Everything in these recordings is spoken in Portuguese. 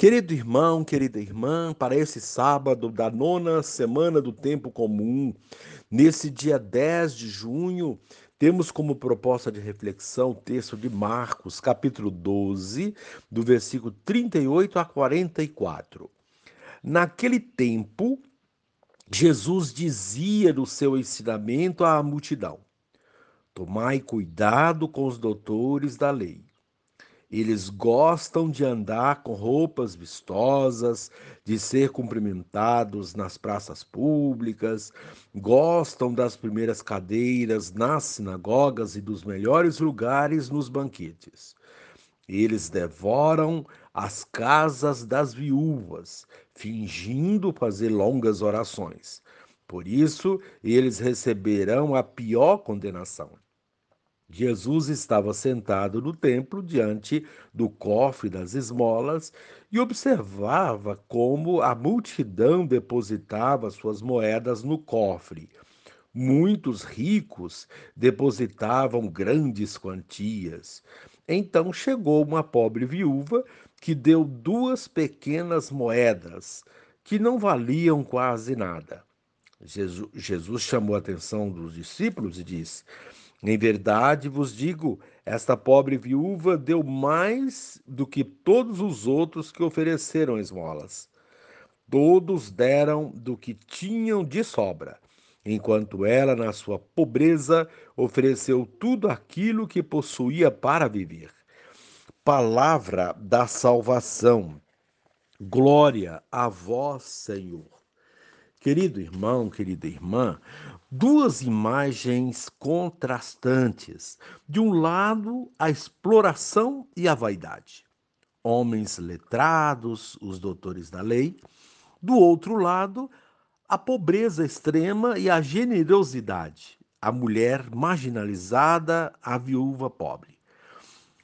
Querido irmão, querida irmã, para esse sábado da nona semana do tempo comum, nesse dia 10 de junho, temos como proposta de reflexão o texto de Marcos, capítulo 12, do versículo 38 a 44. Naquele tempo, Jesus dizia no seu ensinamento à multidão: Tomai cuidado com os doutores da lei eles gostam de andar com roupas vistosas, de ser cumprimentados nas praças públicas, gostam das primeiras cadeiras nas sinagogas e dos melhores lugares nos banquetes. Eles devoram as casas das viúvas, fingindo fazer longas orações. Por isso, eles receberão a pior condenação. Jesus estava sentado no templo diante do cofre das esmolas e observava como a multidão depositava suas moedas no cofre. Muitos ricos depositavam grandes quantias. Então chegou uma pobre viúva que deu duas pequenas moedas, que não valiam quase nada. Jesus, Jesus chamou a atenção dos discípulos e disse: em verdade vos digo: esta pobre viúva deu mais do que todos os outros que ofereceram esmolas. Todos deram do que tinham de sobra, enquanto ela, na sua pobreza, ofereceu tudo aquilo que possuía para viver. Palavra da salvação. Glória a vós, Senhor. Querido irmão, querida irmã, duas imagens contrastantes. De um lado, a exploração e a vaidade. Homens letrados, os doutores da lei. Do outro lado, a pobreza extrema e a generosidade. A mulher marginalizada, a viúva pobre.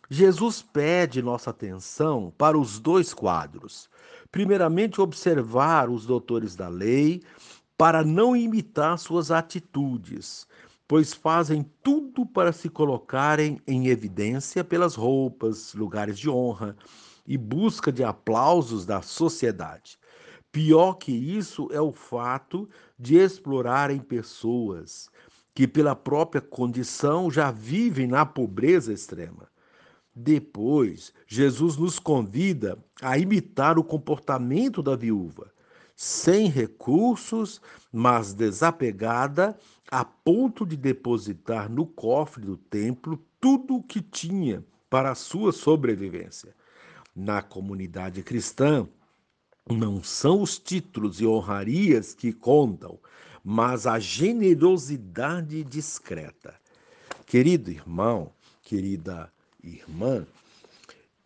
Jesus pede nossa atenção para os dois quadros. Primeiramente, observar os doutores da lei para não imitar suas atitudes, pois fazem tudo para se colocarem em evidência pelas roupas, lugares de honra e busca de aplausos da sociedade. Pior que isso é o fato de explorarem pessoas que, pela própria condição, já vivem na pobreza extrema. Depois, Jesus nos convida a imitar o comportamento da viúva, sem recursos, mas desapegada, a ponto de depositar no cofre do templo tudo o que tinha para a sua sobrevivência. Na comunidade cristã, não são os títulos e honrarias que contam, mas a generosidade discreta. Querido irmão, querida irmã,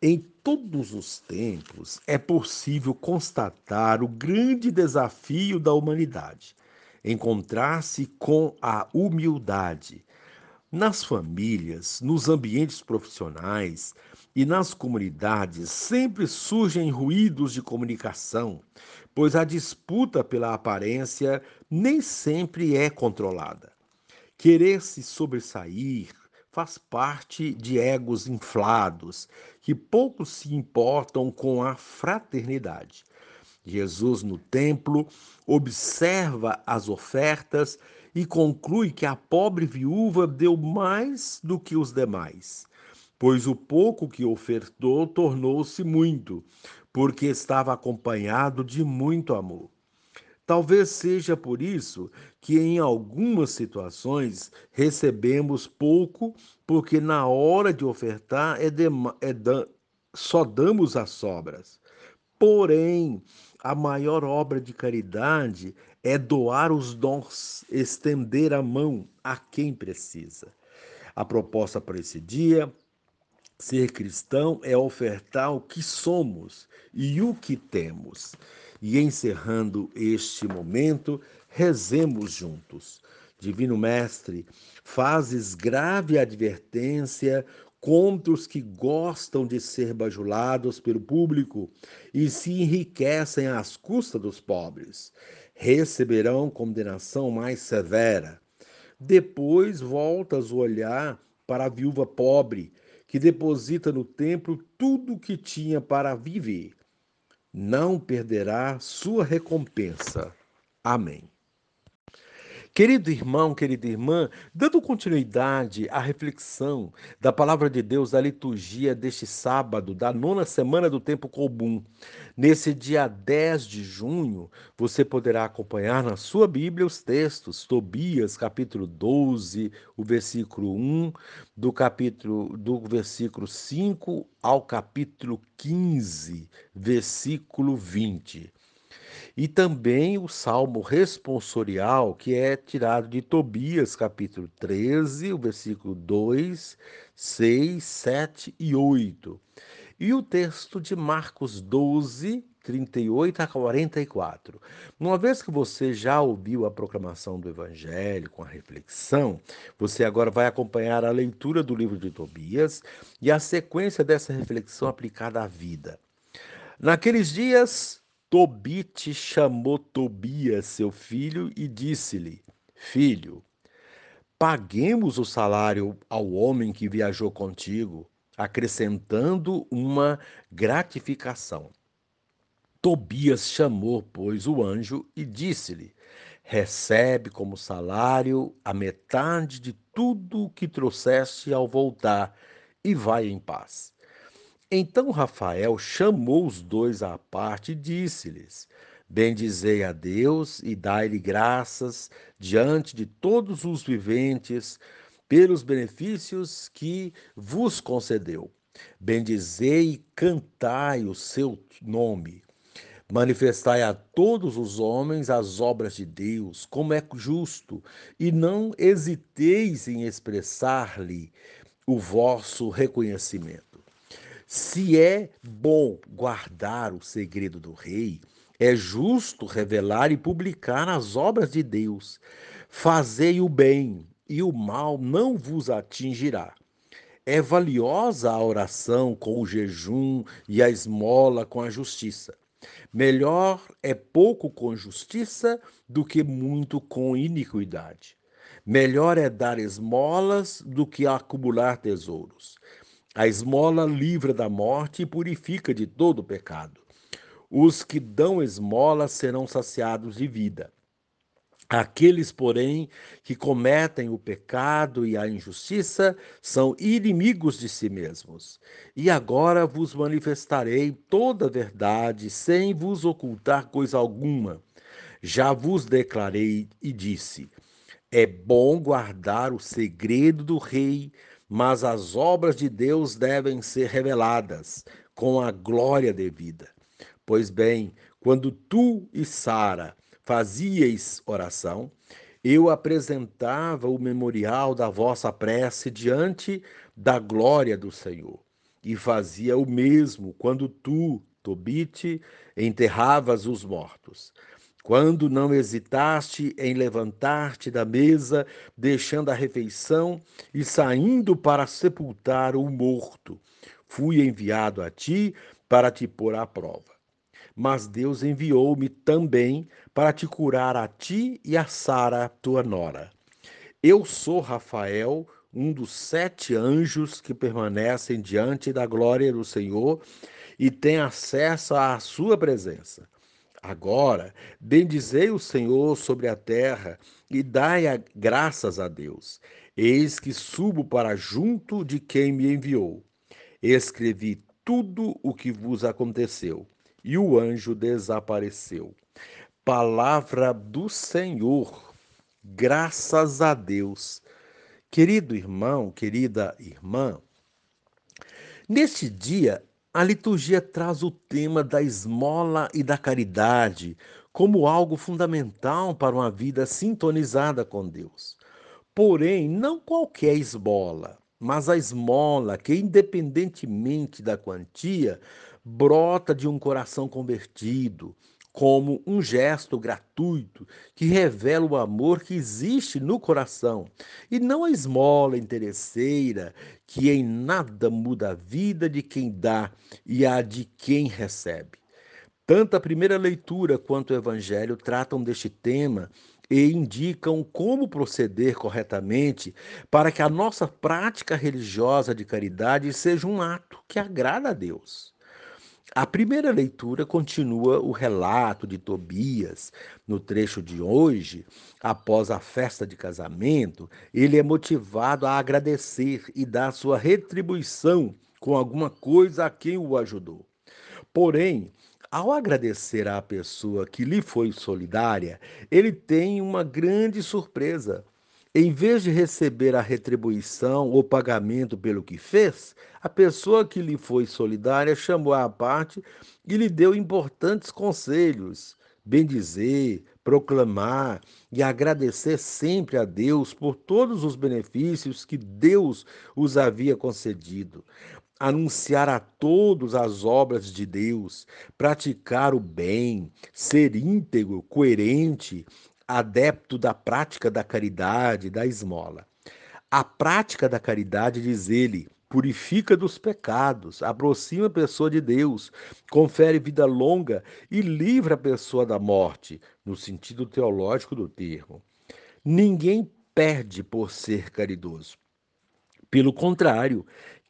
em todos os tempos é possível constatar o grande desafio da humanidade: encontrar-se com a humildade. Nas famílias, nos ambientes profissionais e nas comunidades sempre surgem ruídos de comunicação, pois a disputa pela aparência nem sempre é controlada. Querer se sobressair, faz parte de egos inflados que pouco se importam com a fraternidade. Jesus, no templo, observa as ofertas e conclui que a pobre viúva deu mais do que os demais, pois o pouco que ofertou tornou-se muito, porque estava acompanhado de muito amor. Talvez seja por isso que em algumas situações recebemos pouco, porque na hora de ofertar é, de, é da, só damos as sobras. Porém, a maior obra de caridade é doar os dons, estender a mão a quem precisa. A proposta para esse dia Ser cristão é ofertar o que somos e o que temos. E encerrando este momento, rezemos juntos. Divino Mestre, fazes grave advertência contra os que gostam de ser bajulados pelo público e se enriquecem às custas dos pobres. Receberão condenação mais severa. Depois voltas o olhar para a viúva pobre que deposita no templo tudo o que tinha para viver. Não perderá sua recompensa. Amém. Querido irmão, querida irmã, dando continuidade à reflexão da palavra de Deus da liturgia deste sábado, da nona semana do tempo comum, nesse dia 10 de junho, você poderá acompanhar na sua Bíblia os textos, Tobias, capítulo 12, o versículo 1, do capítulo do versículo 5 ao capítulo 15, versículo 20 e também o salmo responsorial, que é tirado de Tobias, capítulo 13, o versículo 2, 6, 7 e 8. E o texto de Marcos 12, 38 a 44. Uma vez que você já ouviu a proclamação do Evangelho com a reflexão, você agora vai acompanhar a leitura do livro de Tobias e a sequência dessa reflexão aplicada à vida. Naqueles dias, Tobite chamou Tobias, seu filho, e disse-lhe: Filho, paguemos o salário ao homem que viajou contigo, acrescentando uma gratificação. Tobias chamou, pois, o anjo e disse-lhe: Recebe como salário a metade de tudo o que trouxeste ao voltar e vai em paz. Então Rafael chamou os dois à parte e disse-lhes: Bendizei a Deus e dai-lhe graças diante de todos os viventes pelos benefícios que vos concedeu. Bendizei e cantai o seu nome. Manifestai a todos os homens as obras de Deus, como é justo, e não hesiteis em expressar-lhe o vosso reconhecimento. Se é bom guardar o segredo do rei, é justo revelar e publicar as obras de Deus. Fazei o bem, e o mal não vos atingirá. É valiosa a oração com o jejum e a esmola com a justiça. Melhor é pouco com justiça do que muito com iniquidade. Melhor é dar esmolas do que acumular tesouros. A esmola livra da morte e purifica de todo pecado. Os que dão esmola serão saciados de vida. Aqueles, porém, que cometem o pecado e a injustiça são inimigos de si mesmos. E agora vos manifestarei toda a verdade, sem vos ocultar coisa alguma. Já vos declarei e disse: é bom guardar o segredo do rei mas as obras de Deus devem ser reveladas com a glória devida. Pois bem, quando tu e Sara fazieis oração, eu apresentava o memorial da vossa prece diante da glória do Senhor. E fazia o mesmo quando tu, Tobite, enterravas os mortos. Quando não hesitaste em levantar-te da mesa, deixando a refeição e saindo para sepultar o morto, fui enviado a ti para te pôr à prova. Mas Deus enviou-me também para te curar a ti e a Sara, tua nora. Eu sou Rafael, um dos sete anjos que permanecem diante da glória do Senhor e tem acesso à sua presença. Agora, bendizei o Senhor sobre a terra e dai a graças a Deus. Eis que subo para junto de quem me enviou. Escrevi tudo o que vos aconteceu. E o anjo desapareceu. Palavra do Senhor. Graças a Deus. Querido irmão, querida irmã, neste dia a liturgia traz o tema da esmola e da caridade como algo fundamental para uma vida sintonizada com Deus. Porém, não qualquer esmola, mas a esmola que, independentemente da quantia, brota de um coração convertido, como um gesto gratuito que revela o amor que existe no coração, e não a esmola interesseira que em nada muda a vida de quem dá e a de quem recebe. Tanto a primeira leitura quanto o evangelho tratam deste tema e indicam como proceder corretamente para que a nossa prática religiosa de caridade seja um ato que agrada a Deus. A primeira leitura continua o relato de Tobias. No trecho de hoje, após a festa de casamento, ele é motivado a agradecer e dar sua retribuição com alguma coisa a quem o ajudou. Porém, ao agradecer à pessoa que lhe foi solidária, ele tem uma grande surpresa. Em vez de receber a retribuição ou pagamento pelo que fez, a pessoa que lhe foi solidária chamou à parte e lhe deu importantes conselhos. Bendizer, proclamar e agradecer sempre a Deus por todos os benefícios que Deus os havia concedido anunciar a todos as obras de Deus, praticar o bem, ser íntegro, coerente, adepto da prática da caridade, da esmola. A prática da caridade, diz ele, purifica dos pecados, aproxima a pessoa de Deus, confere vida longa e livra a pessoa da morte, no sentido teológico do termo. Ninguém perde por ser caridoso. Pelo contrário,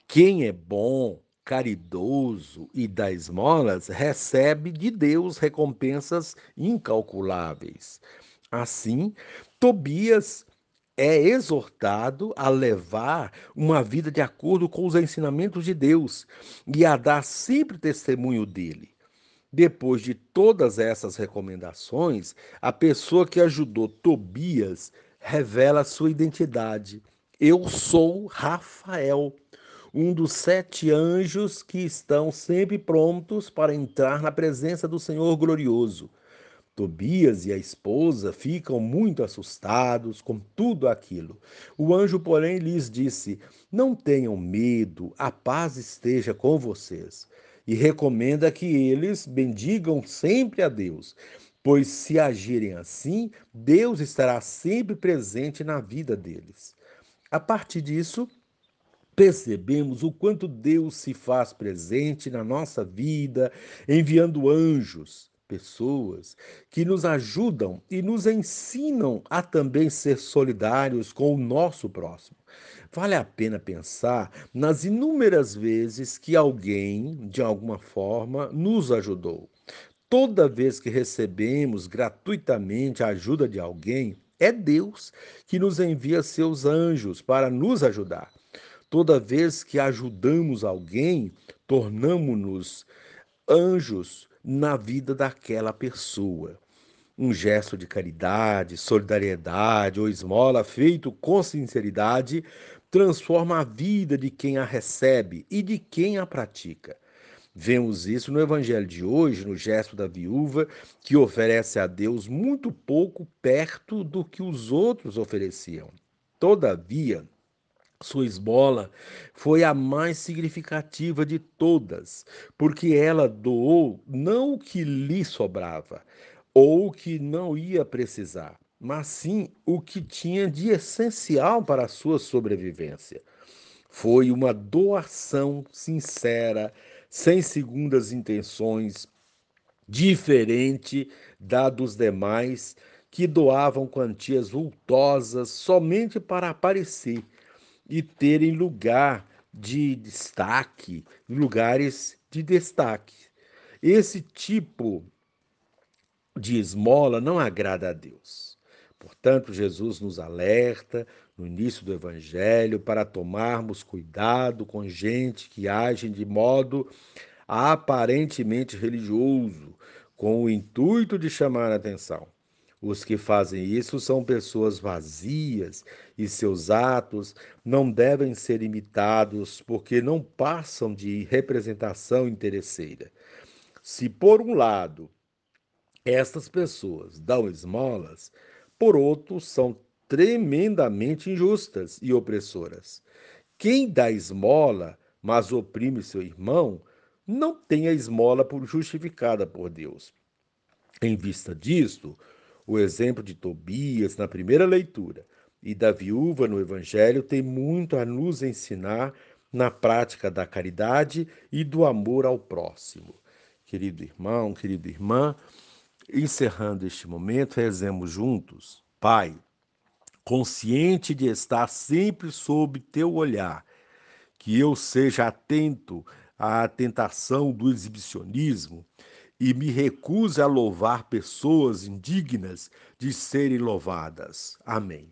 quem é bom, caridoso e dá esmolas recebe de Deus recompensas incalculáveis. Assim, Tobias é exortado a levar uma vida de acordo com os ensinamentos de Deus e a dar sempre testemunho dele. Depois de todas essas recomendações, a pessoa que ajudou Tobias revela sua identidade. Eu sou Rafael um dos sete anjos que estão sempre prontos para entrar na presença do Senhor glorioso. Tobias e a esposa ficam muito assustados com tudo aquilo. O anjo, porém, lhes disse: Não tenham medo, a paz esteja com vocês. E recomenda que eles bendigam sempre a Deus, pois se agirem assim, Deus estará sempre presente na vida deles. A partir disso, percebemos o quanto Deus se faz presente na nossa vida, enviando anjos, pessoas que nos ajudam e nos ensinam a também ser solidários com o nosso próximo. Vale a pena pensar nas inúmeras vezes que alguém, de alguma forma, nos ajudou. Toda vez que recebemos gratuitamente a ajuda de alguém, é Deus que nos envia seus anjos para nos ajudar. Toda vez que ajudamos alguém, tornamos-nos anjos na vida daquela pessoa. Um gesto de caridade, solidariedade ou esmola feito com sinceridade transforma a vida de quem a recebe e de quem a pratica. Vemos isso no evangelho de hoje, no gesto da viúva, que oferece a Deus muito pouco perto do que os outros ofereciam. Todavia, sua esmola foi a mais significativa de todas, porque ela doou não o que lhe sobrava ou o que não ia precisar, mas sim o que tinha de essencial para a sua sobrevivência. Foi uma doação sincera, sem segundas intenções, diferente da dos demais que doavam quantias vultosas somente para aparecer e terem lugar de destaque, lugares de destaque. Esse tipo de esmola não agrada a Deus. Portanto, Jesus nos alerta no início do Evangelho para tomarmos cuidado com gente que age de modo aparentemente religioso, com o intuito de chamar a atenção. Os que fazem isso são pessoas vazias e seus atos não devem ser imitados porque não passam de representação interesseira. Se, por um lado, estas pessoas dão esmolas, por outro, são tremendamente injustas e opressoras. Quem dá esmola, mas oprime seu irmão, não tem a esmola justificada por Deus. Em vista disto, o exemplo de Tobias na primeira leitura e da viúva no Evangelho tem muito a nos ensinar na prática da caridade e do amor ao próximo. Querido irmão, querida irmã, encerrando este momento, rezemos juntos. Pai, consciente de estar sempre sob teu olhar, que eu seja atento à tentação do exibicionismo e me recuse a louvar pessoas indignas de serem louvadas. Amém.